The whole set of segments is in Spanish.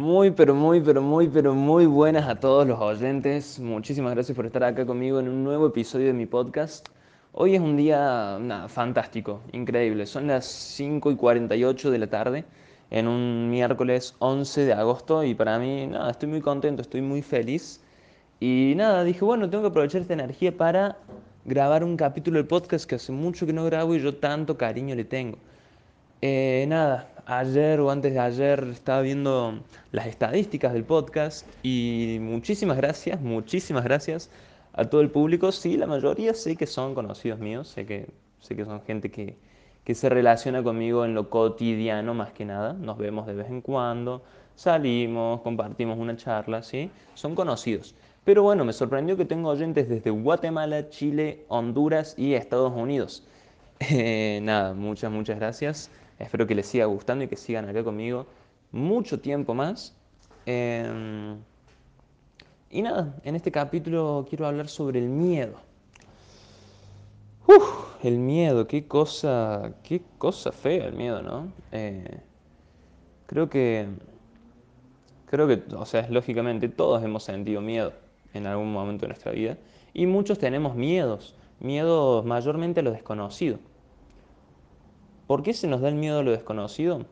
Muy, pero muy, pero muy, pero muy buenas a todos los oyentes. Muchísimas gracias por estar acá conmigo en un nuevo episodio de mi podcast. Hoy es un día nada, fantástico, increíble. Son las 5 y 48 de la tarde en un miércoles 11 de agosto y para mí, nada, estoy muy contento, estoy muy feliz. Y nada, dije, bueno, tengo que aprovechar esta energía para grabar un capítulo del podcast que hace mucho que no grabo y yo tanto cariño le tengo. Eh, nada, ayer o antes de ayer estaba viendo las estadísticas del podcast y muchísimas gracias, muchísimas gracias a todo el público. Sí, la mayoría sé que son conocidos míos, sé que, sé que son gente que, que se relaciona conmigo en lo cotidiano más que nada. Nos vemos de vez en cuando, salimos, compartimos una charla, ¿sí? Son conocidos. Pero bueno, me sorprendió que tengo oyentes desde Guatemala, Chile, Honduras y Estados Unidos. Eh, nada, muchas, muchas gracias. Espero que les siga gustando y que sigan acá conmigo mucho tiempo más. Em, y nada, en este capítulo quiero hablar sobre el miedo. Uf, el miedo, qué cosa, qué cosa fea el miedo, ¿no? Eh, creo que, creo que, o sea, lógicamente todos hemos sentido miedo en algún momento de nuestra vida y muchos tenemos miedos, miedos mayormente a lo desconocido. ¿Por qué se nos da el miedo a lo desconocido?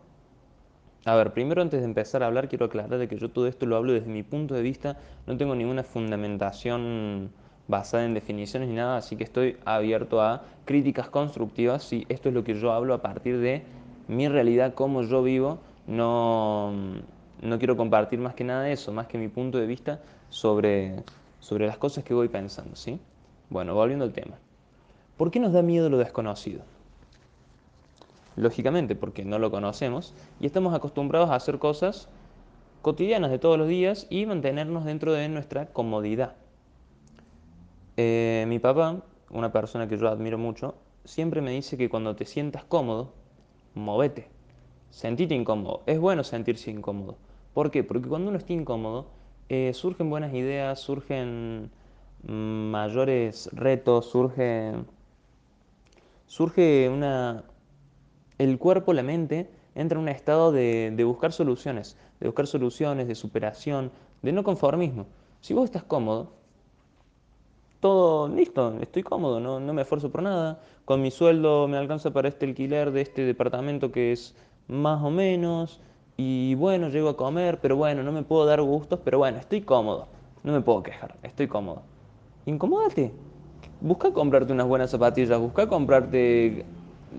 A ver, primero antes de empezar a hablar quiero aclarar de que yo todo esto lo hablo desde mi punto de vista, no tengo ninguna fundamentación basada en definiciones ni nada, así que estoy abierto a críticas constructivas y esto es lo que yo hablo a partir de mi realidad, cómo yo vivo, no, no quiero compartir más que nada eso, más que mi punto de vista sobre, sobre las cosas que voy pensando, ¿sí? Bueno, volviendo al tema. ¿Por qué nos da miedo lo desconocido? Lógicamente, porque no lo conocemos, y estamos acostumbrados a hacer cosas cotidianas de todos los días y mantenernos dentro de nuestra comodidad. Eh, mi papá, una persona que yo admiro mucho, siempre me dice que cuando te sientas cómodo, movete, sentite incómodo. Es bueno sentirse incómodo. ¿Por qué? Porque cuando uno está incómodo, eh, surgen buenas ideas, surgen mayores retos, surge, surge una, el cuerpo, la mente, entra en un estado de, buscar soluciones, de buscar soluciones, de superación, de no conformismo. Si vos estás cómodo, todo listo, estoy cómodo, no, no me esfuerzo por nada, con mi sueldo me alcanza para este alquiler de este departamento que es más o menos, y bueno, llego a comer, pero bueno, no me puedo dar gustos, pero bueno, estoy cómodo, no me puedo quejar, estoy cómodo. Incomódate, busca comprarte unas buenas zapatillas, busca comprarte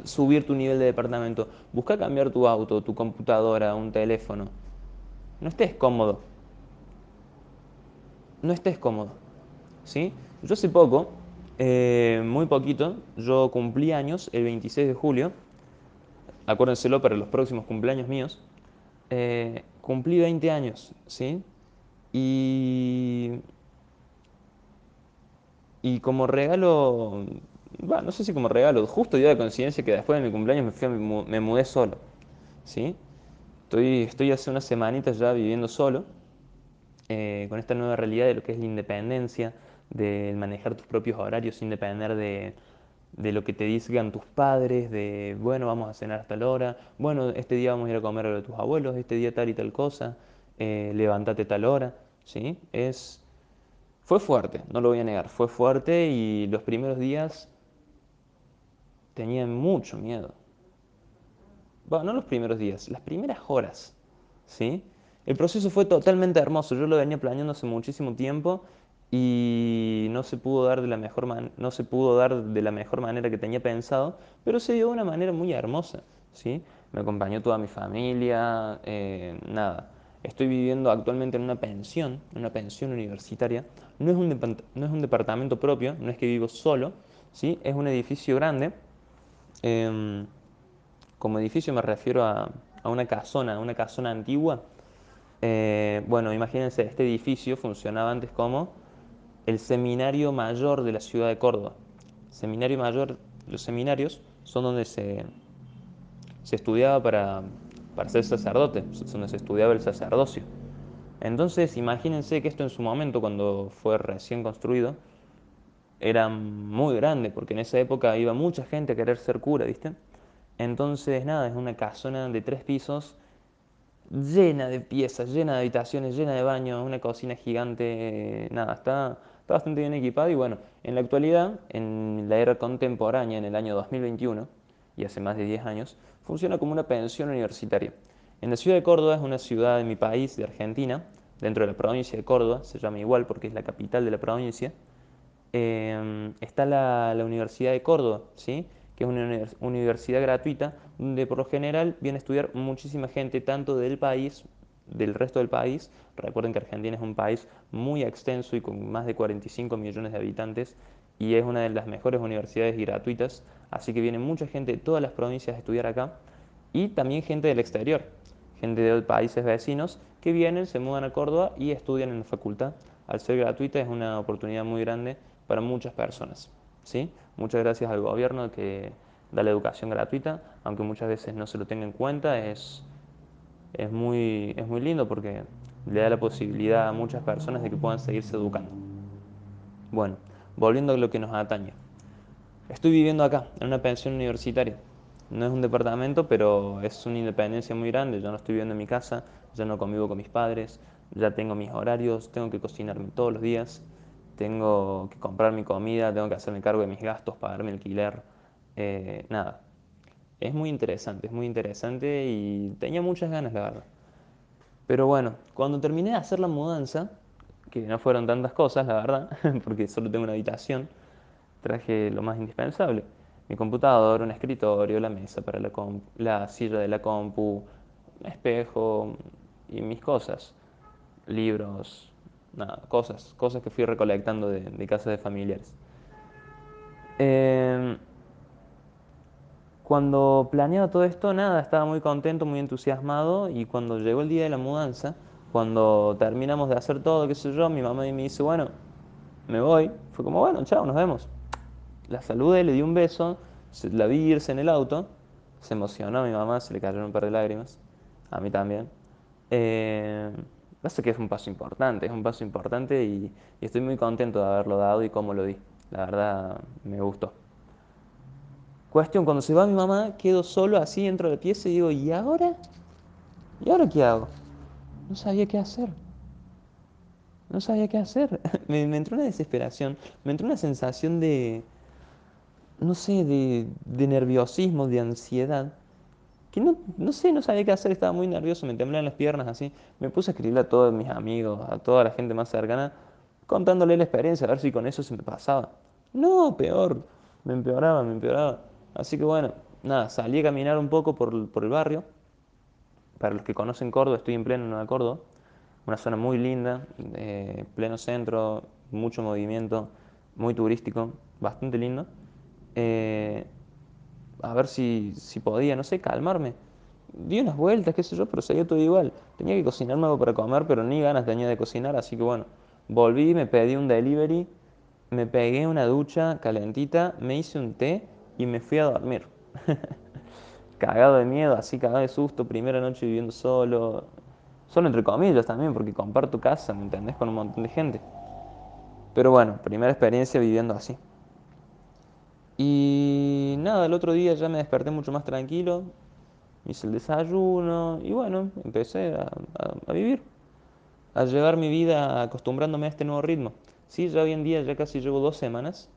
subir tu nivel de departamento. Busca cambiar tu auto, tu computadora, un teléfono. No estés cómodo. No estés cómodo. ¿Sí? Yo hace poco, eh, muy poquito, yo cumplí años el 26 de julio. Acuérdenselo para los próximos cumpleaños míos. Eh, cumplí 20 años, ¿sí? Y, y como regalo no sé si como regalo, justo día de coincidencia que después de mi cumpleaños me, fui me, mudé solo. ¿sí? Estoy, estoy hace unas semanitas ya viviendo solo, eh, con esta nueva realidad de lo que es la independencia, de manejar tus propios horarios sin depender de, de lo que te digan tus padres, de, bueno, vamos a cenar hasta hora, bueno, este día vamos a ir a comer a lo de tus abuelos, este día tal y tal cosa, eh, levántate tal hora, ¿sí? Es, fue fuerte, no lo voy a negar, fue fuerte y los primeros días tenía mucho miedo. Bueno, no los primeros días, las primeras horas. ¿sí? El proceso fue totalmente hermoso. Yo lo venía planeando hace muchísimo tiempo y no se pudo dar de la mejor, no se pudo dar de la mejor manera que tenía pensado, pero se dio de una manera muy hermosa. ¿sí? Me acompañó toda mi familia, eh, nada. Estoy viviendo actualmente en una pensión, una pensión universitaria. No es, un no es un departamento propio, no es que vivo solo, ¿sí? es un edificio grande Em, como edificio me refiero a, una casona, una casona antigua. Eh, bueno, imagínense, este edificio funcionaba antes como el seminario mayor de la ciudad de Córdoba. Seminario mayor, los seminarios son donde se, se estudiaba para, para ser sacerdote, donde se estudiaba el sacerdocio. Entonces, imagínense que esto en su momento, cuando fue recién construido, era muy grande, porque en esa época iba mucha gente a querer ser cura, ¿viste? Entonces, nada, es una casona de tres pisos, llena de piezas, llena de habitaciones, llena de baños, una cocina gigante, nada, está, está bastante bien equipado y bueno, en la actualidad, en la era contemporánea, en el año 2021, y hace más de 10 años, funciona como una pensión universitaria. En la ciudad de Córdoba, es una ciudad de mi país, de Argentina, dentro de la provincia de Córdoba, se llama igual porque es la capital de la provincia, eh, está la, la, Universidad de Córdoba, ¿sí? que es una universidad gratuita, donde por lo general viene a estudiar muchísima gente, tanto del país, del resto del país. Recuerden que Argentina es un país muy extenso y con más de 45 millones de habitantes y es una de las mejores universidades gratuitas, así que viene mucha gente de todas las provincias a estudiar acá y también gente del exterior, gente de países vecinos que vienen, se mudan a Córdoba y estudian en la facultad. Al ser gratuita es una oportunidad muy grande para muchas personas. ¿sí? Muchas gracias al gobierno que da la educación gratuita, aunque muchas veces no se lo tenga en cuenta, es, es, muy, es muy lindo porque le da la posibilidad a muchas personas de que puedan seguirse educando. Bueno, volviendo a lo que nos atañe. Estoy viviendo acá, en una pensión universitaria. No es un departamento, pero es una independencia muy grande. Yo no estoy viviendo en mi casa, ya no convivo con mis padres, ya tengo mis horarios, tengo que cocinarme todos los días tengo que comprar mi comida, tengo que hacerme cargo de mis gastos, pagar mi alquiler, eh, nada. Es muy interesante, es muy interesante y tenía muchas ganas, la verdad. Pero bueno, cuando terminé de hacer la mudanza, que no fueron tantas cosas, la verdad, porque solo tengo una habitación, traje lo más indispensable. Mi computador, un escritorio, la mesa para la, la silla de la compu, un espejo y mis cosas, libros, nada, cosas, cosas que fui recolectando de, de casas de familiares. Em, cuando planeaba todo esto, nada, estaba muy contento, muy entusiasmado y cuando llegó el día de la mudanza, cuando terminamos de hacer todo, qué sé yo, mi mamá me dice, bueno, me voy. Fue como, bueno, chao, nos vemos. La saludé, le di un beso, la vi irse en el auto, se emocionó a mi mamá, se le cayeron un par de lágrimas, a mí también. Eh, Pasa que es un paso importante, es un paso importante y, estoy muy contento de haberlo dado y cómo lo di. La verdad me gustó. Cuestión, cuando se va mi mamá, quedo solo así dentro de la pieza y digo, ¿y ahora? ¿Y ahora qué hago? No sabía qué hacer. No sabía qué hacer. me, entró una desesperación, me entró una sensación de, no sé, de, de nerviosismo, de ansiedad que no, no sé, no sabía qué hacer, estaba muy nervioso, me temblaban las piernas así. Me puse a escribirle a todos mis amigos, a toda la gente más cercana, contándole la experiencia, a ver si con eso se me pasaba. No, peor, me empeoraba, me empeoraba. Así que bueno, nada, salí a caminar un poco por, por el barrio. Para los que conocen Córdoba, estoy en pleno Nueva Córdoba, una zona muy linda, eh, pleno centro, mucho movimiento, muy turístico, bastante lindo. Eh, a ver si, si podía, no sé, calmarme. Di unas vueltas, qué sé yo, pero seguía todo igual. Tenía que cocinarme algo para comer, pero ni ganas tenía de cocinar, así que bueno, volví, me pedí un delivery, me pegué una ducha calentita, me hice un té y me fui a dormir. cagado de miedo, así cagado de susto, primera noche viviendo solo. Solo entre comillas también, porque comparto casa, ¿me entendés? Con un montón de gente. Pero bueno, primera experiencia viviendo así. Y nada, el otro día ya me desperté mucho más tranquilo, hice el desayuno y bueno, empecé a, vivir, a llevar mi vida acostumbrándome a este nuevo ritmo. Sí, ya hoy en día ya casi llevo dos semanas,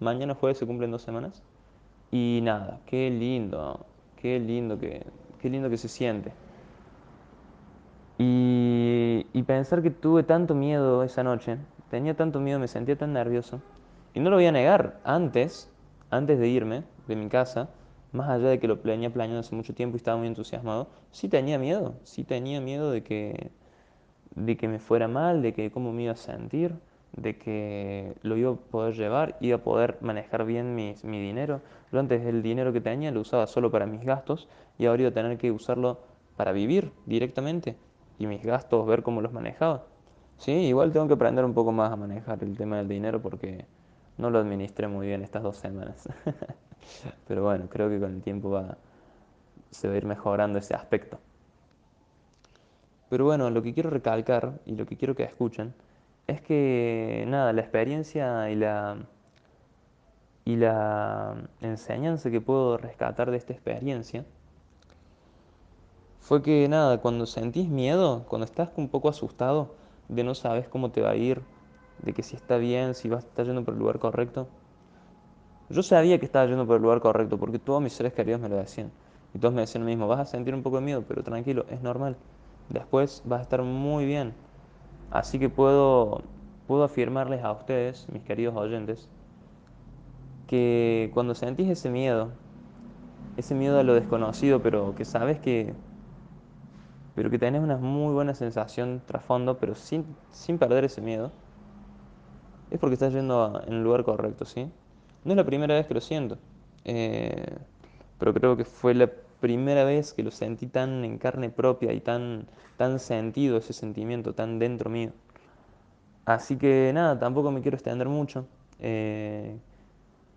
mañana jueves se cumplen dos semanas y nada, qué lindo, qué lindo que, qué lindo que se siente. Y, y pensar que tuve tanto miedo esa noche, tenía tanto miedo, me sentía tan nervioso. Y no lo voy a negar, antes antes de irme de mi casa, más allá de que lo venía planeando hace mucho tiempo y estaba muy entusiasmado, sí tenía miedo, sí tenía miedo de que, de que me fuera mal, de que cómo me iba a sentir, de que lo iba a poder llevar, iba a poder manejar bien mi, dinero. Yo antes el dinero que tenía lo usaba solo para mis gastos y ahora iba a tener que usarlo para vivir directamente y mis gastos, ver cómo los manejaba. Sí, igual tengo que aprender un poco más a manejar el tema del dinero porque no lo administré muy bien estas dos semanas. Pero bueno, creo que con el tiempo va, se va a ir mejorando ese aspecto. Pero bueno, lo que quiero recalcar y lo que quiero que escuchen es que nada, la experiencia y la, y la enseñanza que puedo rescatar de esta experiencia fue que nada, cuando sentís miedo, cuando estás un poco asustado, de no sabes cómo te va a ir, de que si está bien, si vas a estar yendo por el lugar correcto. Yo sabía que estaba yendo por el lugar correcto porque todos mis seres queridos me lo decían. Y todos me decían lo mismo, vas a sentir un poco de miedo, pero tranquilo, es normal. Después vas a estar muy bien. Así que puedo, puedo afirmarles a ustedes, mis queridos oyentes, que cuando sentís ese miedo, ese miedo a lo desconocido, pero que sabes que, pero que tenés una muy buena sensación trasfondo, pero sin, sin perder ese miedo, es porque estás yendo en el lugar correcto, ¿sí? No es la primera vez que lo siento, eh, pero creo que fue la primera vez que lo sentí tan en carne propia y tan, tan sentido ese sentimiento, tan dentro mío. Así que nada, tampoco me quiero extender mucho. Eh,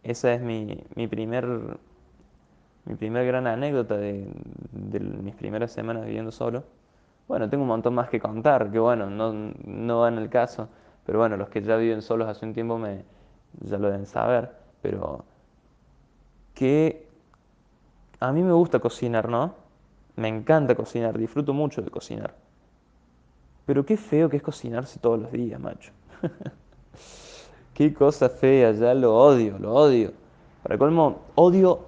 esa es mi, mi primer, mi primer gran anécdota de, de mis primeras semanas viviendo solo. Bueno, tengo un montón más que contar, que bueno, no, no va en el caso, pero bueno, los que ya viven solos hace un tiempo me, ya lo deben saber, pero que a mí me gusta cocinar, ¿no? Me encanta cocinar, disfruto mucho de cocinar. Pero qué feo que es cocinarse todos los días, macho. Qué cosa fea, ya lo odio, lo odio. Para colmo, odio,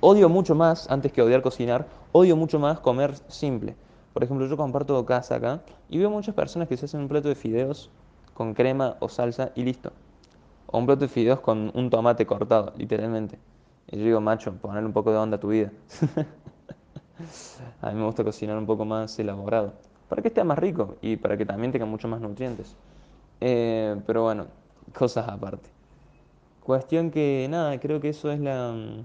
odio mucho más, antes que odiar cocinar, odio mucho más comer simple. Por ejemplo, yo comparto casa acá y veo muchas personas que se hacen un plato de fideos con crema o salsa y listo. O un plato de fideos con un tomate cortado, literalmente. Y yo digo, macho, poner un poco de onda a tu vida. a mí me gusta cocinar un poco más elaborado, para que esté más rico y para que también tenga muchos más nutrientes. Eh, pero bueno, cosas aparte. Cuestión que nada, creo que eso es la, mm,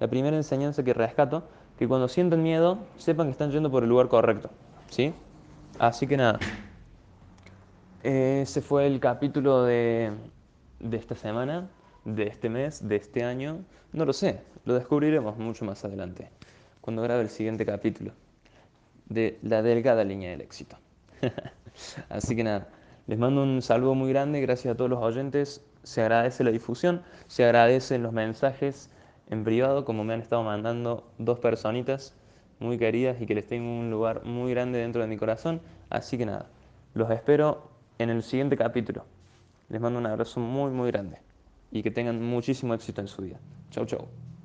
la primera enseñanza que rescato, que cuando sientan miedo, sepan que están yendo por el lugar correcto. ¿Sí? Así que nada. Ese fue el capítulo de, de esta semana, de este mes, de este año. No lo sé, lo descubriremos mucho más adelante, cuando grabe el siguiente capítulo de la delgada línea del éxito. Así que nada. Les mando un saludo muy grande, gracias a todos los oyentes. Se agradece la difusión, se agradecen los mensajes en privado, como me han estado mandando dos personitas muy queridas y que les tengo un lugar muy grande dentro de mi corazón. Así que nada, los espero en el siguiente capítulo. Les mando un abrazo muy, muy grande y que tengan muchísimo éxito en su vida. Chau, chau.